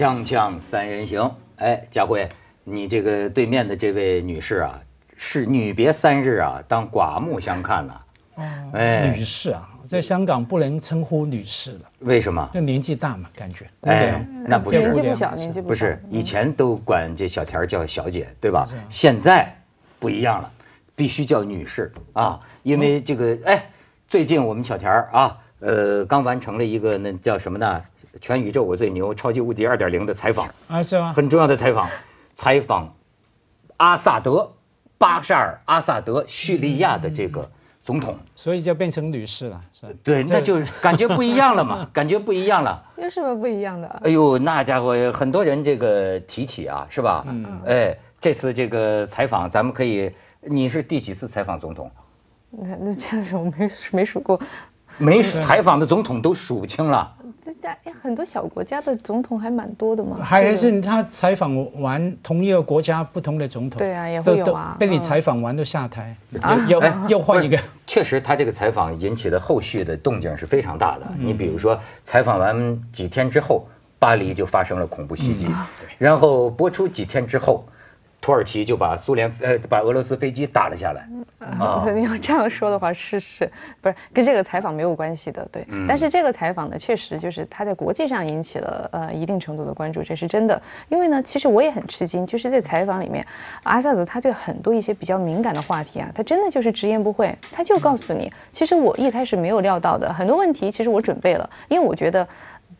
锵锵三人行，哎，佳慧，你这个对面的这位女士啊，是女别三日啊，当刮目相看呐、哦，哎。女士啊，在香港不能称呼女士了，为什么？就年纪大嘛，感觉。哎，那不是。年纪不小，不年纪不小。不是，以前都管这小田叫小姐，对吧？现在不一样了，必须叫女士啊，因为这个，哎，最近我们小田啊，呃，刚完成了一个那叫什么呢？全宇宙我最牛，超级无敌二点零的采访，啊，是吗？很重要的采访，采访阿萨德，巴沙尔阿萨德，叙利亚的这个总统。所以就变成女士了，是吧？对，那就感觉不一样了嘛，感觉不一样了。有什么不一样的？哎呦，那家伙很多人这个提起啊，是吧？嗯哎，这次这个采访，咱们可以，你是第几次采访总统？那那这样子我没没数过，没采访的总统都数不清了。这家哎很多小国家的总统还蛮多的嘛。还是他采访完同一个国家不同的总统，对啊也会有啊被你嗯采访完都下台，啊又哎又换一个。确实，他这个采访引起的后续的动静是非常大的。嗯你比如说，采访完几天之后，巴黎就发生了恐怖袭击，嗯然后播出几天之后，土耳其就把苏联呃把俄罗斯飞机打了下来。啊啊，你要这样说的话，是是，不是跟这个采访没有关系的，对。嗯但是这个采访呢，确实就是他在国际上引起了呃一定程度的关注，这是真的。因为呢，其实我也很吃惊，就是在采访里面，阿萨德他对很多一些比较敏感的话题啊，他真的就是直言不讳，他就告诉你，其实我一开始没有料到的很多问题，其实我准备了，因为我觉得。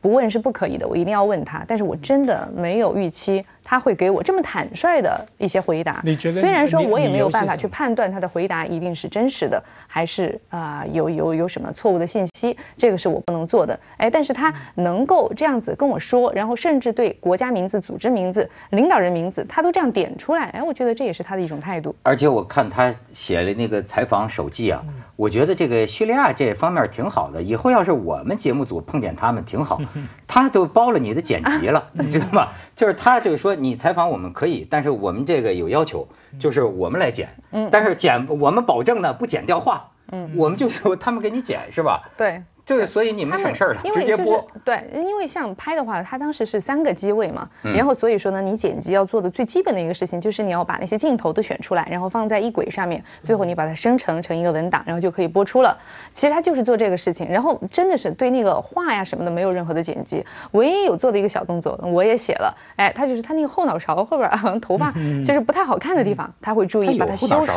不问是不可以的，我一定要问他。但是我真的没有预期他会给我这么坦率的一些回答。你觉得虽然说我也没有办法去判断他的回答一定是真实的，还是啊、有有有什么错误的信息，这个是我不能做的。哎，但是他能够这样子跟我说，然后甚至对国家名字、组织名字、领导人名字，他都这样点出来，哎，我觉得这也是他的一种态度。而且我看他写了那个采访手记啊，我觉得这个叙利亚这方面挺好的。以后要是我们节目组碰见他们挺好，他就包了你的剪辑了，你知道吗？就是他就是说你采访我们可以，但是我们这个有要求，就是我们来剪，但是剪我们保证呢不剪掉话，嗯，我们就是他们给你剪是吧？对。就是所以你们省事儿了，因为就是直接播。对，因为像拍的话，它当时是三个机位嘛，嗯然后所以说呢，你剪辑要做的最基本的一个事情，就是你要把那些镜头都选出来，然后放在一轨上面，最后你把它生成成一个文档，然后就可以播出了。其实它就是做这个事情，然后真的是对那个画呀什么的没有任何的剪辑，唯一有做的一个小动作，我也写了，哎，它就是它那个后脑勺后边儿好像头发 就是不太好看的地方，他会注意把它修饰。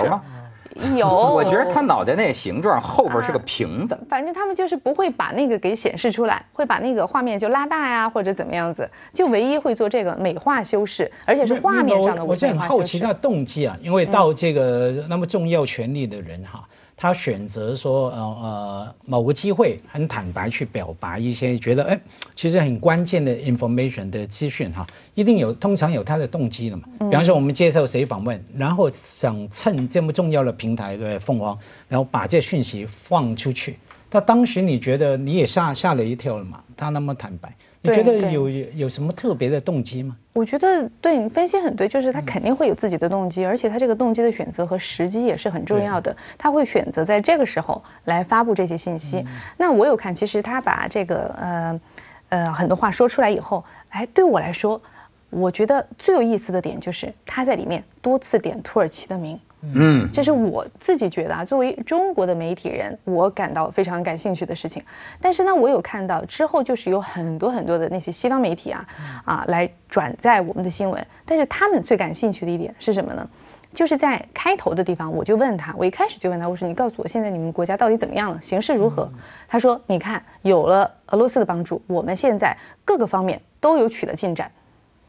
有，我觉得他脑袋那形状后边是个平的。反正他们就是不会把那个给显示出来，会把那个画面就拉大呀，或者怎么样子，就唯一会做这个美化修饰，而且是画面上的我我是很美化修饰。好奇他的动机啊，因为到这个那么重要权力的人哈，他选择说呃呃某个机会很坦白去表白一些觉得哎其实很关键的 information 的资讯哈，一定有通常有他的动机的嘛。比方说我们接受谁访问，然后想趁这么重要的平台的凤凰，然后把这讯息放出去。他当时你觉得你也吓吓了一跳了嘛？他那么坦白，你觉得对有有什么特别的动机吗？我觉得对你分析很对，就是他肯定会有自己的动机，而且他这个动机的选择和时机也是很重要的。他会选择在这个时候来发布这些信息。那我有看，其实他把这个呃呃很多话说出来以后，哎，对我来说，我觉得最有意思的点就是他在里面多次点土耳其的名。嗯，这是我自己觉得啊，作为中国的媒体人，我感到非常感兴趣的事情。但是呢，我有看到之后，就是有很多很多的那些西方媒体啊，啊来转载我们的新闻。但是他们最感兴趣的一点是什么呢？就是在开头的地方，我就问他，我一开始就问他，我说你告诉我现在你们国家到底怎么样了，形势如何？他说，你看有了俄罗斯的帮助，我们现在各个方面都有取得进展。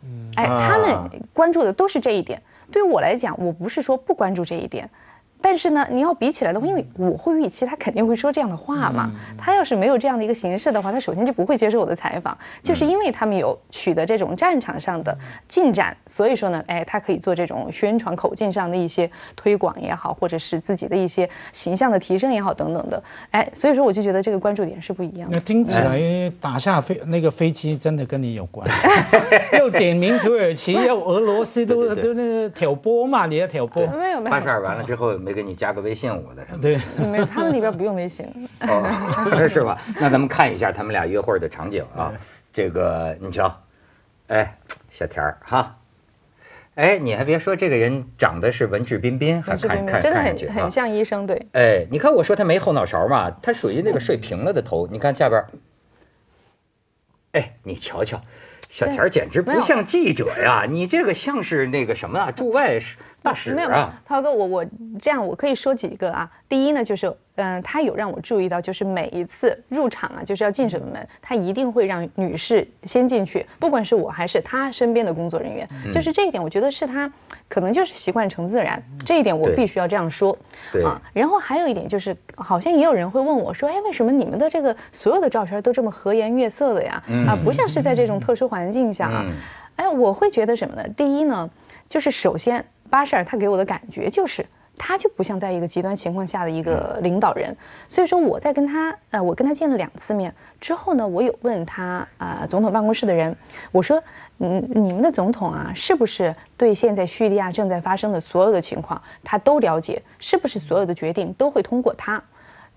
嗯哎，他啊们关注的都是这一点。对于我来讲，我不是说不关注这一点，但是呢，你要比起来的话，因为我会预期他肯定会说这样的话嘛。他要是没有这样的一个形式的话，他首先就不会接受我的采访。就是因为他们有取得这种战场上的进展，所以说呢，哎，他可以做这种宣传口径上的一些推广也好，或者是自己的一些形象的提升也好等等的。哎，所以说我就觉得这个关注点是不一样的。那听起来打下飞那个飞机真的跟你有关，又点名土耳其，又俄罗斯都都那个挑拨嘛，你要挑拨，没有没有八十二完了之后没给你加个微信我的什么的？对。没有，他们里边不用微信。哦，是吧？那咱们看一下他们俩约会的场景啊。这个你瞧，哎，小田儿哈，哎，你还别说，这个人长得是文质彬彬，还看看真的很很像医生，对。哎，你看我说他没后脑勺嘛，他属于那个睡平了的头，你看下边。哎，你瞧瞧，小田简直不像记者呀，你这个像是那个什么啊，驻外没有，没有啊。涛哥，我我这样我可以说几个啊。第一呢，就是嗯、他有让我注意到，就是每一次入场啊，就是要进什么门，他一定会让女士先进去，不管是我还是他身边的工作人员，嗯就是这一点，我觉得是他可能就是习惯成自然，这一点我必须要这样说。对啊，然后还有一点就是，好像也有人会问我说，哎，为什么你们的这个所有的照片都这么和颜悦色的呀？嗯啊，不像是在这种特殊环境下啊。嗯哎，我会觉得什么呢？第一呢，就是首先巴舍尔他给我的感觉就是。他就不像在一个极端情况下的一个领导人，所以说我在跟他，呃，我跟他见了两次面之后呢，我有问他，呃，总统办公室的人，我说，嗯，你们的总统啊，是不是对现在叙利亚正在发生的所有的情况，他都了解？是不是所有的决定都会通过他？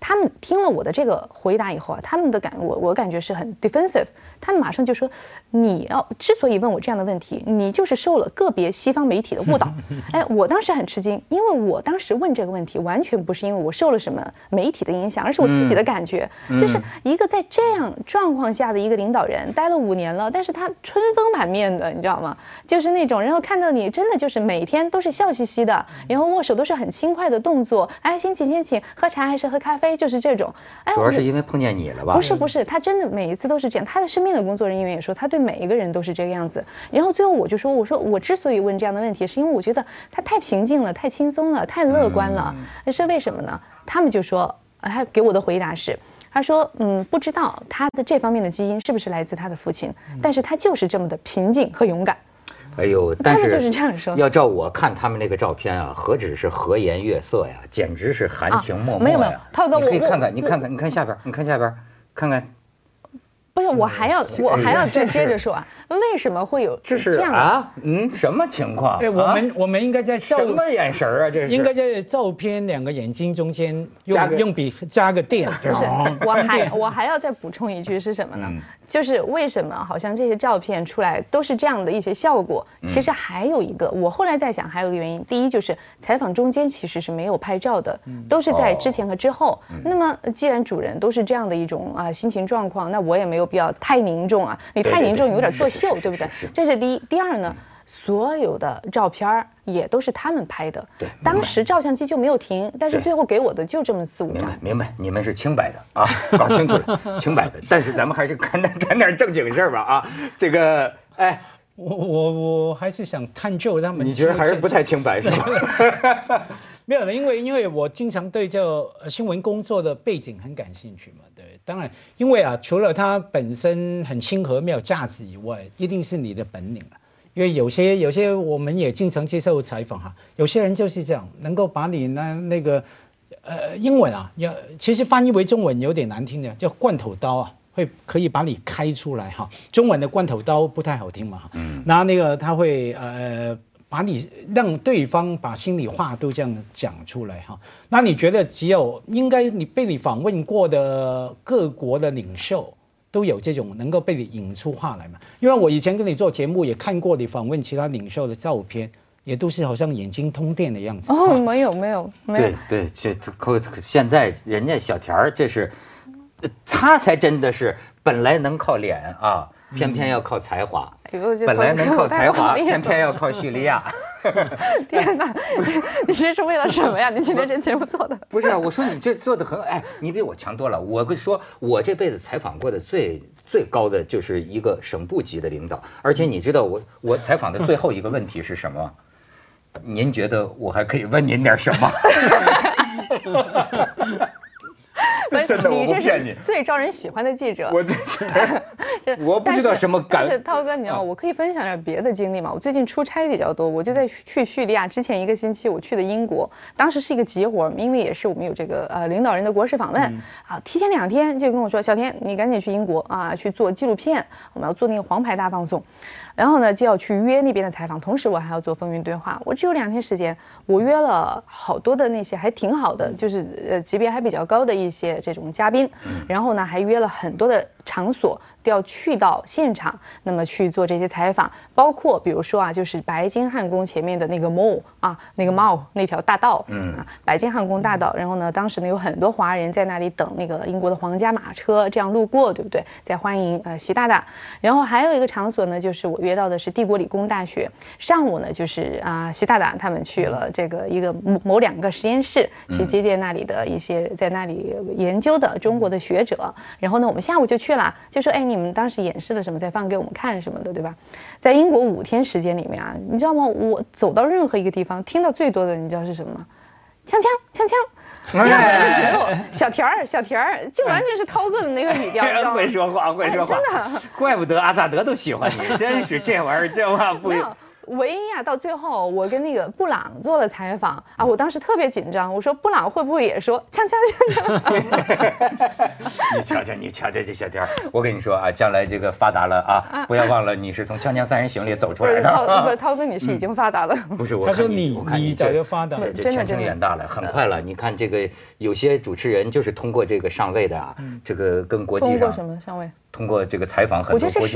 他们听了我的这个回答以后啊，他们的感我我感觉是很 defensive，他们马上就说，你要之所以问我这样的问题，你就是受了个别西方媒体的误导。哎，我当时很吃惊，因为我当时问这个问题，完全不是因为我受了什么媒体的影响，而是我自己的感觉，嗯就是一个在这样状况下的一个领导人，待了五年了，但是他春风满面的，你知道吗？就是那种，然后看到你真的就是每天都是笑嘻嘻的，然后握手都是很轻快的动作，哎，先请先请，喝茶还是喝咖啡，就是这种。哎，主要我是因为碰见你了吧？不是不是，他真的每一次都是这样。他的身边的工作人员也说，他对每一个人都是这个样子。然后最后我就说，我说我之所以问这样的问题，是因为我觉得他太平静了，太轻松了，太乐观了。是为什么呢？他们就说，呃他给我的回答是。他说：“嗯，不知道他的这方面的基因是不是来自他的父亲，但是他就是这么的平静和勇敢。哎呦，但是就是这样说要照我看他们那个照片啊，何止是和颜悦色呀，简直是含情脉脉呀。啊没有没有你可以看看，你看看，你看下边，你看下边，看看，我还要我还要再接着说啊，为什么会有这是这样？啊，嗯，什么情况？对，我啊们我们应该在照什么眼神儿啊？这是应该在照片两个眼睛中间用用笔加个电，不是哦，我还我还要再补充一句是什么呢？嗯就是为什么好像这些照片出来都是这样的一些效果？嗯其实还有一个，我后来在想，还有一个原因，第一就是采访中间其实是没有拍照的，嗯都是在哦之前和之后。那么既然主人都是这样的一种啊心情状况，那我也没有必要太凝重啊，你太凝重有点作秀，对不对？这是第一。第二呢？所有的照片儿也都是他们拍的，对当时照相机就没有停，但是最后给我的就这么四五张明白。明白，你们是清白的啊，搞清楚了，清白的。但是咱们还是干点干点正经事儿吧啊，这个哎，我我我还是想探究他们。你觉得还是不太清白是吧？没有了，因为因为我经常对这新闻工作的背景很感兴趣嘛，对，当然，因为啊，除了它本身很亲和、没有价值以外，一定是你的本领了。因为有些有些我们也经常接受采访哈，有些人就是这样，能够把你那那个呃英文啊，要其实翻译为中文有点难听的，叫罐头刀啊。会可以把你开出来哈，中文的罐头刀不太好听嘛，嗯那那个他会呃把你让对方把心里话都这样讲出来哈。那你觉得只有应该你被你访问过的各国的领袖都有这种能够被你引出话来嘛？因为我以前跟你做节目也看过你访问其他领袖的照片，也都是好像眼睛通电的样子。哦，没有没有没有对，对，这这可现在人家小田儿这是，呃他才真的是本来能靠脸啊，偏偏要靠才华。本来能靠才华，偏偏要靠叙利亚。天哪，你这是为了什么呀？你今天这节目做的？不是啊，我说你这做的很，哎，你比我强多了。我跟你说，我这辈子采访过的最最高的就是一个省部级的领导，而且你知道我我采访的最后一个问题是什么吗？您觉得我还可以问您点什么？不是真的，我你这不骗你是。最招人喜欢的记者。我这这 我不知道什么感但是涛哥，你知道我可以分享点别的经历吗？我最近出差比较多，我就在去叙利亚之前一个星期，我去的英国，当时是一个急活，因为也是我们有这个呃领导人的国事访问，嗯啊，提前两天就跟我说，小田，你赶紧去英国啊，去做纪录片，我们要做那个黄牌大放送。然后呢，就要去约那边的采访，同时我还要做风云对话。我只有两天时间，我约了好多的那些还挺好的，就是呃级别还比较高的一些这种嘉宾，然后呢还约了很多的场所都要去到现场，那么去做这些采访，包括比如说啊，就是白金汉宫前面的那个 mall 啊，那个 mall 那条大道，嗯，啊白金汉宫大道，然后呢，当时呢有很多华人在那里等那个英国的皇家马车这样路过，对不对？在欢迎呃习大大。然后还有一个场所呢，就是我约到的是帝国理工大学，上午呢就是啊习大大他们去了这个一个某某两个实验室去接见那里的一些在那里研究的中国的学者，然后呢我们下午就去了，就说哎你们当时演示了什么，再放给我们看什么的，对吧？在英国五天时间里面啊，你知道吗？我走到任何一个地方，听到最多的你知道是什么吗？锵锵锵锵。要不然就只有小田儿，小田儿，就完全是涛哥的那个语调，会说话，会说话，真的，怪不得阿萨德都喜欢你，真是这玩意儿，这话不。唯一啊，到最后我跟那个布朗做了采访啊，我当时特别紧张，我说布朗会不会也说锵锵锵锵？你瞧瞧，你瞧瞧这小天儿，我跟你说啊，将来这个发达了啊，不要忘了你是从《锵锵三人行》里走出来的。不是涛哥，你是已经发达了。不是，我他说你你早就发达了，这前程远大了，很快了。你看这个有些主持人就是通过这个上位的啊，这个跟国际上什么上位？通过这个采访很多国际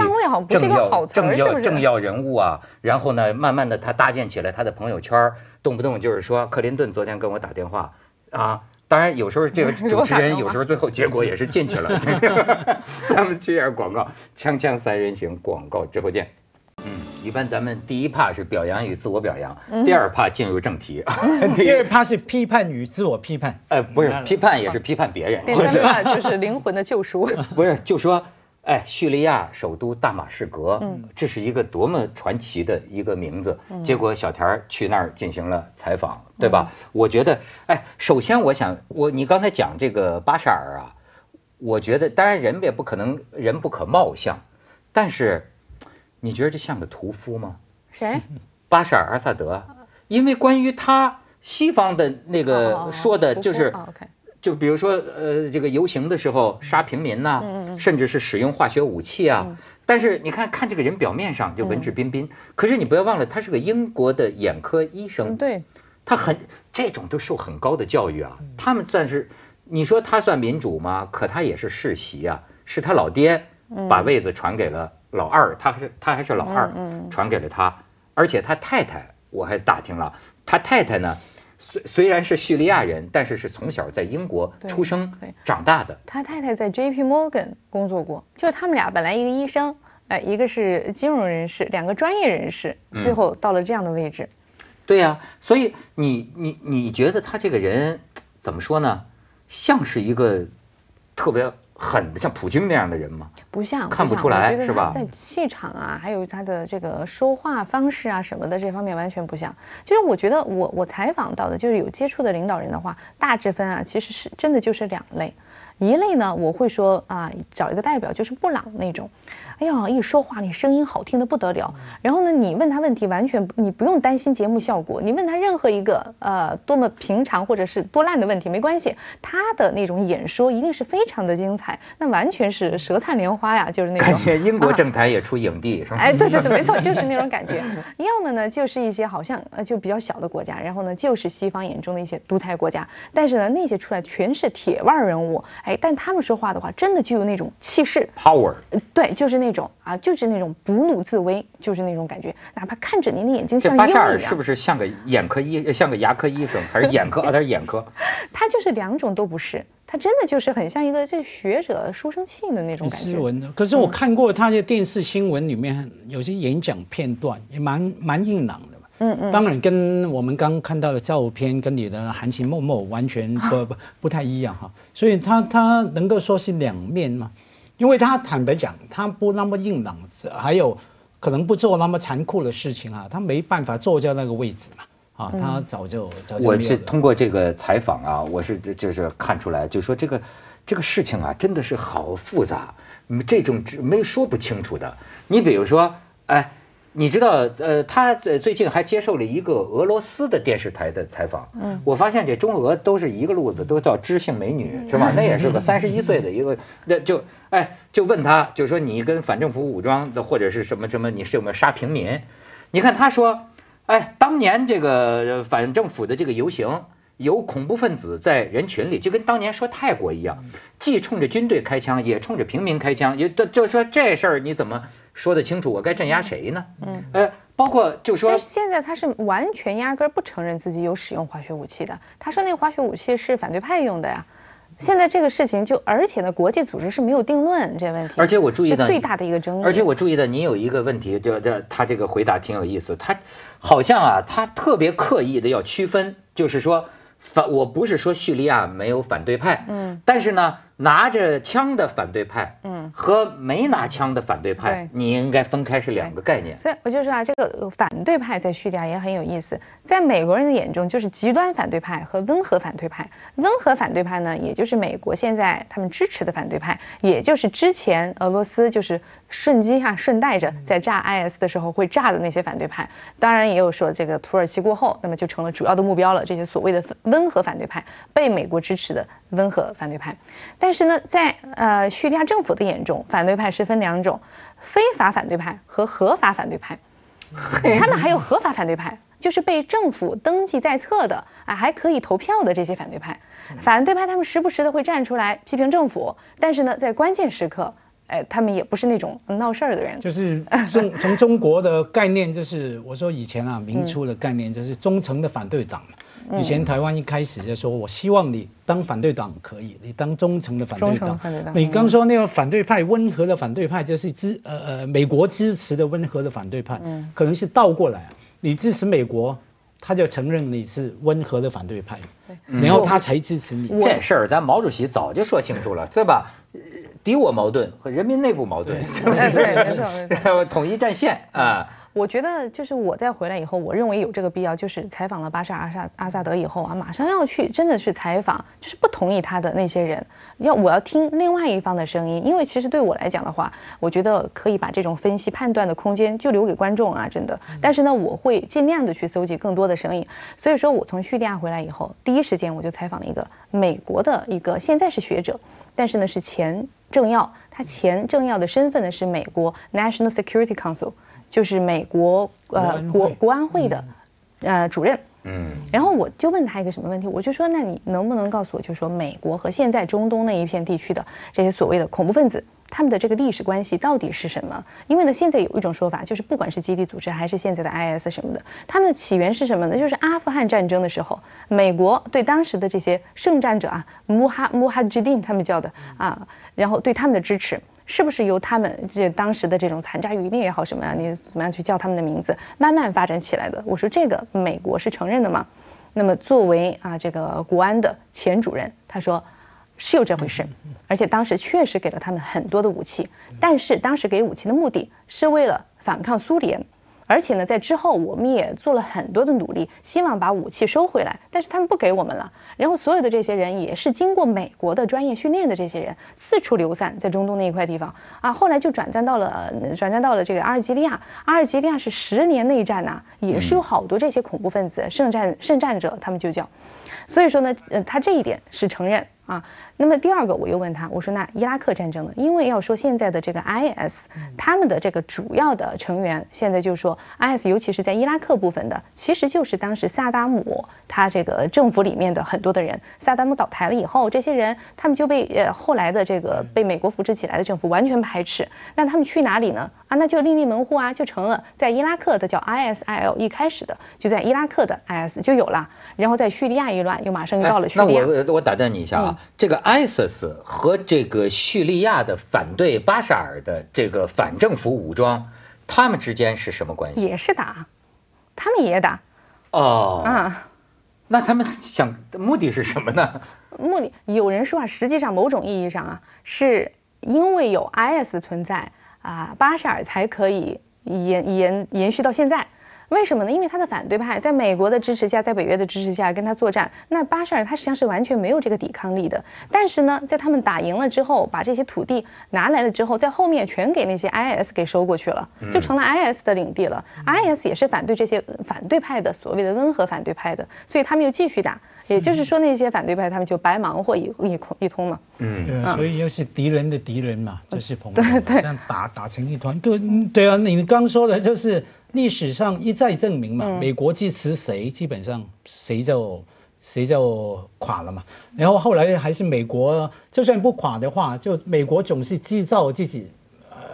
政要政要政要人物啊，然后呢，慢慢的他搭建起来他的朋友圈，动不动就是说克林顿昨天跟我打电话啊，当然有时候这个 主持人有时候最后结果也是进去了。咱们接点广告，锵锵三人行广告之后见。嗯，一般咱们第一怕是表扬与自我表扬，第二怕进入正题。第二怕是批判与自我批判。呃，不是批判也是批判别人。第三怕就是灵魂的救赎。不是，就说。哎，叙利亚首都大马士革，嗯，这是一个多么传奇的一个名字。结果小田去那儿进行了采访，对吧？我觉得，哎，首先我想，我你刚才讲这个巴沙尔啊，我觉得当然人也不可能人不可貌相，但是你觉得这像个屠夫吗？谁？巴沙尔阿萨德，因为关于他西方的那个说的就是。就比如说，呃，这个游行的时候杀平民呐，甚至是使用化学武器啊。但是你看看这个人表面上就文质彬彬，可是你不要忘了，他是个英国的眼科医生。对，他很这种都受很高的教育啊。他们算是你说他算民主吗？可他也是世袭啊，是他老爹把位子传给了老二，他还是他还是老二传给了他，而且他太太我还打听了，他太太呢。虽虽然是叙利亚人，但是是从小在英国出生长大的。他太太在 J.P. Morgan 工作过，就是他们俩本来一个医生，哎，一个是金融人士，两个专业人士，最后到了这样的位置。对呀，所以你你你觉得他这个人怎么说呢？像是一个特别。很像普京那样的人吗？不像，看不出来是吧？在气场啊，还有他的这个说话方式啊什么的这方面完全不像。就是我觉得我我采访到的，就是有接触的领导人的话，大致分啊，其实是真的就是两类。一类呢，我会说啊，找一个代表，就是布朗那种。哎呀，一说话你声音好听的不得了。然后呢，你问他问题完全你不用担心节目效果。你问他任何一个呃多么平常或者是多烂的问题没关系，他的那种演说一定是非常的精彩，那完全是舌灿莲花呀，就是那种。感觉英国政坛也出影帝是吧？哎，对对对，没错，就是那种感觉。要么呢，就是一些好像呃就比较小的国家，然后呢就是西方眼中的一些独裁国家，但是呢那些出来全是铁腕人物，哎，但他们说话的话真的具有那种气势，power。对，就是那。种啊，就是那种不怒自威，就是那种感觉。哪怕看着您的眼睛像巴沙尔是不是像个眼科医，像个牙科医生，还是眼科啊？他是眼科。他就是两种都不是，他真的就是很像一个这学者书生气的那种感觉。斯文的，可是我看过他的电视新闻里面有些演讲片段，也蛮蛮硬朗的嗯嗯。当然跟我们刚看到的照片跟你的含情脉脉完全不不 不太一样哈。所以他他能够说是两面吗？因为他坦白讲，他不那么硬朗，还有可能不做那么残酷的事情啊，他没办法坐在那个位置嘛，啊，他早就早就。我是通过这个采访啊，我是就是看出来，就说这个这个事情啊，真的是好复杂，这种没说不清楚的。你比如说，哎。你知道，呃，他最近还接受了一个俄罗斯的电视台的采访。嗯，我发现这中俄都是一个路子，都叫知性美女，是吧？那也是个三十一岁的一个，那就哎，就问他，就说你跟反政府武装的或者是什么什么，你是有没有杀平民？你看他说，哎，当年这个反政府的这个游行。有恐怖分子在人群里，就跟当年说泰国一样，既冲着军队开枪，也冲着平民开枪，也就就说这事儿你怎么说得清楚？我该镇压谁呢？嗯，呃，包括就说，现在他是完全压根儿不承认自己有使用化学武器的，他说那个化学武器是反对派用的呀。现在这个事情就，而且呢，国际组织是没有定论这问题。而且我注意到最大的一个争议。而且我注意到您有一个问题，就这他这个回答挺有意思，他好像啊，他特别刻意的要区分，就是说反我不是说叙利亚没有反对派，嗯，但是呢。拿着枪的反对派，嗯，和没拿枪的反对派，你应该分开是两个概念。所以我就说啊，这个反对派在叙利亚也很有意思，在美国人的眼中就是极端反对派和温和反对派。温和反对派呢，也就是美国现在他们支持的反对派，也就是之前俄罗斯就是顺机哈顺带着在炸 IS 的时候会炸的那些反对派。当然也有说这个土耳其过后，那么就成了主要的目标了。这些所谓的温和反对派被美国支持的温和反对派，但但是呢，在呃叙利亚政府的眼中，反对派是分两种：非法反对派和合法反对派。他们还有合法反对派，就是被政府登记在册的啊，还可以投票的这些反对派。反对派他们时不时的会站出来批评政府，但是呢，在关键时刻，哎，他们也不是那种闹事儿的人。就是中 从中国的概念，就是我说以前啊，明初的概念就是忠诚的反对党。以前台湾一开始就说，我希望你当反对党可以，你当忠诚的反对党。你刚说那个反对派温和的反对派，就是支呃呃美国支持的温和的反对派，可能是倒过来，你支持美国，他就承认你是温和的反对派，然后他才支持你。这事儿咱毛主席早就说清楚了，对吧？敌我矛盾和人民内部矛盾，统一战线啊。我觉得就是我在回来以后，我认为有这个必要，就是采访了巴沙尔阿萨阿萨德以后啊，马上要去真的去采访，就是不同意他的那些人，要我要听另外一方的声音，因为其实对我来讲的话，我觉得可以把这种分析判断的空间就留给观众啊，真的。但是呢，我会尽量的去搜集更多的声音，所以说我从叙利亚回来以后，第一时间我就采访了一个美国的一个现在是学者，但是呢是前政要，他前政要的身份呢是美国 National Security Council。就是美国呃国国安会的呃主任，嗯，然后我就问他一个什么问题，我就说那你能不能告诉我，就说美国和现在中东那一片地区的这些所谓的恐怖分子，他们的这个历史关系到底是什么？因为呢，现在有一种说法，就是不管是基地组织还是现在的 IS 什么的，他们的起源是什么呢？就是阿富汗战争的时候，美国对当时的这些圣战者啊，穆哈穆哈吉丁他们叫的啊，然后对他们的支持。是不是由他们这当时的这种残渣余孽也好什么呀？你怎么样去叫他们的名字，慢慢发展起来的？我说这个美国是承认的吗？那么作为啊这个国安的前主任，他说是有这回事，而且当时确实给了他们很多的武器，但是当时给武器的目的是为了反抗苏联。而且呢，在之后我们也做了很多的努力，希望把武器收回来，但是他们不给我们了。然后所有的这些人也是经过美国的专业训练的这些人，四处流散在中东那一块地方啊。后来就转战到了转战到了这个阿尔及利亚。阿尔及利亚是十年内战呐，也是有好多这些恐怖分子、圣战圣战者，他们就叫。所以说呢，呃，他这一点是承认。啊，那么第二个我又问他，我说那伊拉克战争呢？因为要说现在的这个 IS，他们的这个主要的成员，现在就说 IS，尤其是在伊拉克部分的，其实就是当时萨达姆他这个政府里面的很多的人。萨达姆倒台了以后，这些人他们就被呃后来的这个被美国扶持起来的政府完全排斥。那他们去哪里呢？啊，那就另立门户啊，就成了在伊拉克的叫 ISIL，一开始的就在伊拉克的 IS 就有了，然后在叙利亚一乱，又马上又到了叙利亚。那我我打断你一下啊。这个 ISIS 和这个叙利亚的反对巴沙尔的这个反政府武装，他们之间是什么关系？也是打，他们也打。哦。啊，那他们想目的是什么呢？目的有人说啊，实际上某种意义上啊，是因为有 IS 存在啊，巴沙尔才可以延延延续到现在。为什么呢？因为他的反对派在美国的支持下，在北约的支持下跟他作战，那巴沙尔他实际上是完全没有这个抵抗力的。但是呢，在他们打赢了之后，把这些土地拿来了之后，在后面全给那些 IS 给收过去了，就成了 IS 的领地了。IS 也是反对这些反对派的所谓的温和反对派的，所以他们又继续打。也就是说，那些反对派他们就白忙活一一通一通了。嗯，对啊，所以又是敌人的敌人嘛，就是朋友，对对，这样打打成一团。对，对啊，你刚说的就是历史上一再证明嘛，美国支持谁，基本上谁就谁就垮了嘛。然后后来还是美国，就算不垮的话，就美国总是制造自己。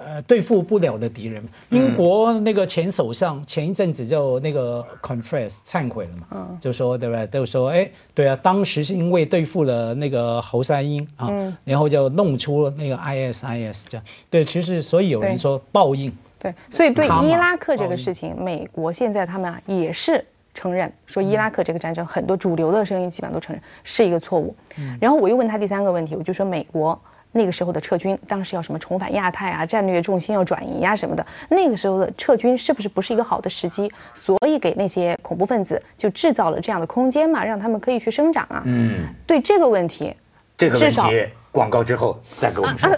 呃，对付不了的敌人。英国那个前首相前一阵子就那个 confess 忏悔了嘛，嗯就说对不对？就说哎，对啊，当时是因为对付了那个侯赛因啊，然后就弄出了那个 ISIS 这样。对，其实所以有人说报应。对，所以对伊拉克这个事情，美国现在他们啊也是承认说伊拉克这个战争，很多主流的声音基本上都承认是一个错误。然后我又问他第三个问题，我就说美国。那个时候的撤军，当时要什么重返亚太啊，战略重心要转移啊什么的。那个时候的撤军是不是不是一个好的时机？所以给那些恐怖分子就制造了这样的空间嘛，让他们可以去生长啊。嗯。对这个问题，这个问题广告之后再给我们说。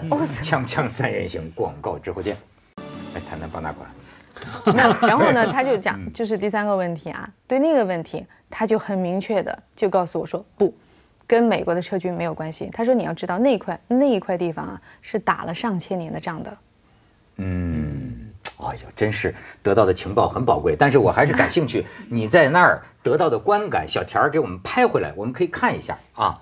锵锵三人行，广告之后见。来谈谈八大馆。那然后呢，他就讲，就是第三个问题啊，对那个问题，他就很明确的就告诉我说不。跟美国的撤军没有关系。他说：“你要知道那块那一块地方啊，是打了上千年的仗的。”嗯，哎呦，真是得到的情报很宝贵。但是我还是感兴趣，你在那儿得到的观感，小田儿给我们拍回来，我们可以看一下啊。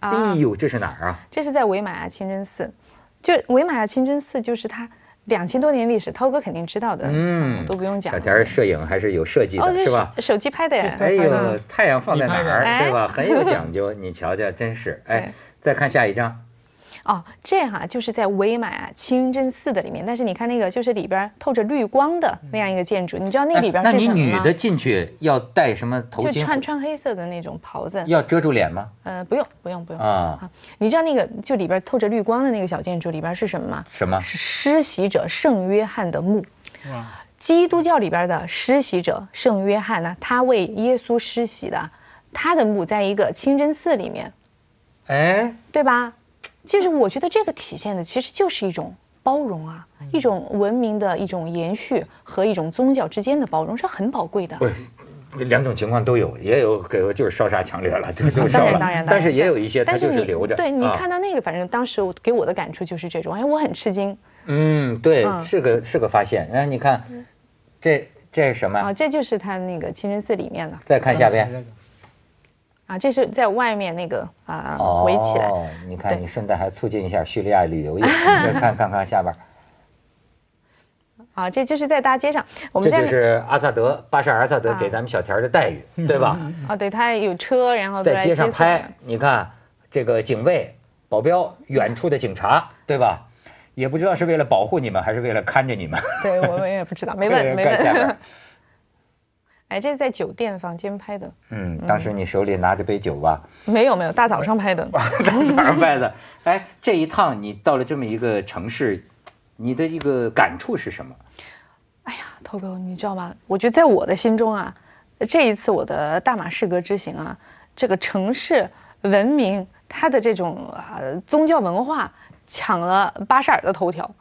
哎呦，这是哪儿啊？这是在维玛亚清真寺。就维玛亚清真寺，就是它。两千多年历史，涛哥肯定知道的，嗯，都不用讲。小田摄影还是有设计的，是吧？手机拍的呀。哎呦，太阳放在哪儿，对吧？很有讲究，你瞧瞧，真是。哎，再看下一张。哦，这哈就是在维玛啊清真寺的里面，但是你看那个就是里边透着绿光的那样一个建筑，你知道那里边是什么吗？那你女的进去要戴什么头巾？就穿穿黑色的那种袍子。要遮住脸吗？呃，不用，不用，不用。啊，你知道那个就里边透着绿光的那个小建筑里边是什么吗？什么？是施洗者圣约翰的墓。哇。基督教里边的施洗者圣约翰呢，他为耶稣施洗的，他的墓在一个清真寺里面。哎。对吧？就是我觉得这个体现的其实就是一种包容啊，一种文明的一种延续和一种宗教之间的包容是很宝贵的。对，两种情况都有，也有给就是烧杀抢掠了，就就烧了。当然当然，但是也有一些他就是留着。对你看到那个，反正当时我给我的感触就是这种，哎，我很吃惊。嗯，对，是个是个发现。哎，你看，这这是什么？啊，这就是他那个清真寺里面的。再看下边。啊，这是在外面那个啊围起来。哦，你看，你顺带还促进一下叙利亚旅游业。再看 看看下边。啊，这就是在大街上，我们这就是阿萨德巴沙尔阿萨德给咱们小田的待遇，对吧？啊，对他有车，然后在街上拍，你看这个警卫、保镖、远处的警察，对吧？也不知道是为了保护你们，还是为了看着你们。对我们也不知道，没问 没问。哎，这是在酒店房间拍的。嗯，当时你手里拿着杯酒吧？没有没有，大早上拍的。大早上拍的。哎，这一趟你到了这么一个城市，你的一个感触是什么？哎呀，涛哥，你知道吗？我觉得在我的心中啊，这一次我的大马士革之行啊，这个城市文明，它的这种啊宗教文化抢了巴沙尔的头条。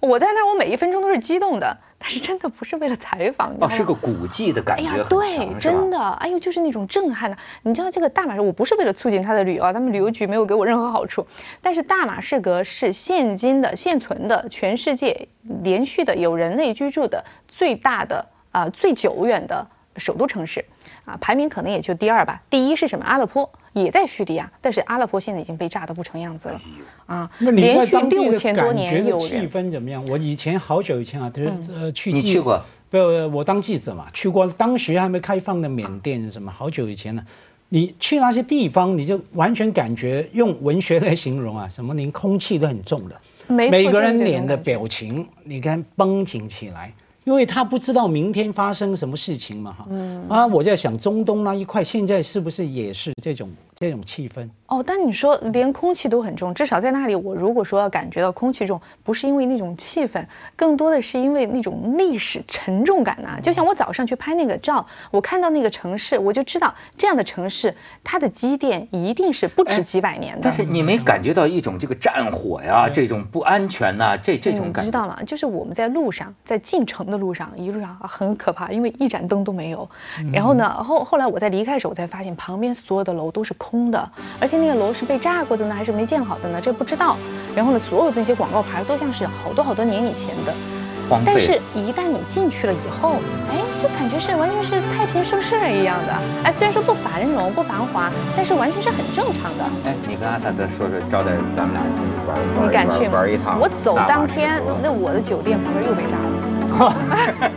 我在那儿，我每一分钟都是激动的，但是真的不是为了采访，哦，是个古迹的感觉哎呀，对，真的，哎呦，就是那种震撼的。你知道这个大马士，我不是为了促进他的旅游啊，他们旅游局没有给我任何好处。但是大马士革是现今的、现存的、全世界连续的有人类居住的最大的啊最久远的首都城市。啊，排名可能也就第二吧。第一是什么？阿勒颇也在叙利亚，但是阿勒颇现在已经被炸得不成样子了。啊，那连续六千多年有气氛怎么样？我以前好久以前啊，就是呃去你去过？不，我当记者嘛，去过。当时还没开放的缅甸什么，好久以前了。你去那些地方，你就完全感觉用文学来形容啊，什么连空气都很重的，每个人脸的表情，你看绷挺起来。因为他不知道明天发生什么事情嘛，哈，嗯，啊，我在想中东那一块现在是不是也是这种这种气氛？哦，但你说连空气都很重，至少在那里，我如果说要感觉到空气重，不是因为那种气氛，更多的是因为那种历史沉重感呐。就像我早上去拍那个照，我看到那个城市，我就知道这样的城市，它的积淀一定是不止几百年的。但是你没感觉到一种这个战火呀，这种不安全呐，这这种感觉？你知道吗？就是我们在路上，在进城的。路上一路上很可怕，因为一盏灯都没有。然后呢，后后来我在离开的时候，我才发现旁边所有的楼都是空的，而且那个楼是被炸过的呢，还是没建好的呢？这不知道。然后呢，所有的那些广告牌都像是好多好多年以前的。但是，一旦你进去了以后，哎，就感觉是完全是太平盛世一样的。哎，虽然说不繁荣不繁华，但是完全是很正常的。哎，你跟阿萨德说说，招待咱们俩玩玩你敢去吗？玩一趟。我走当天，那我的酒店旁边又被炸了。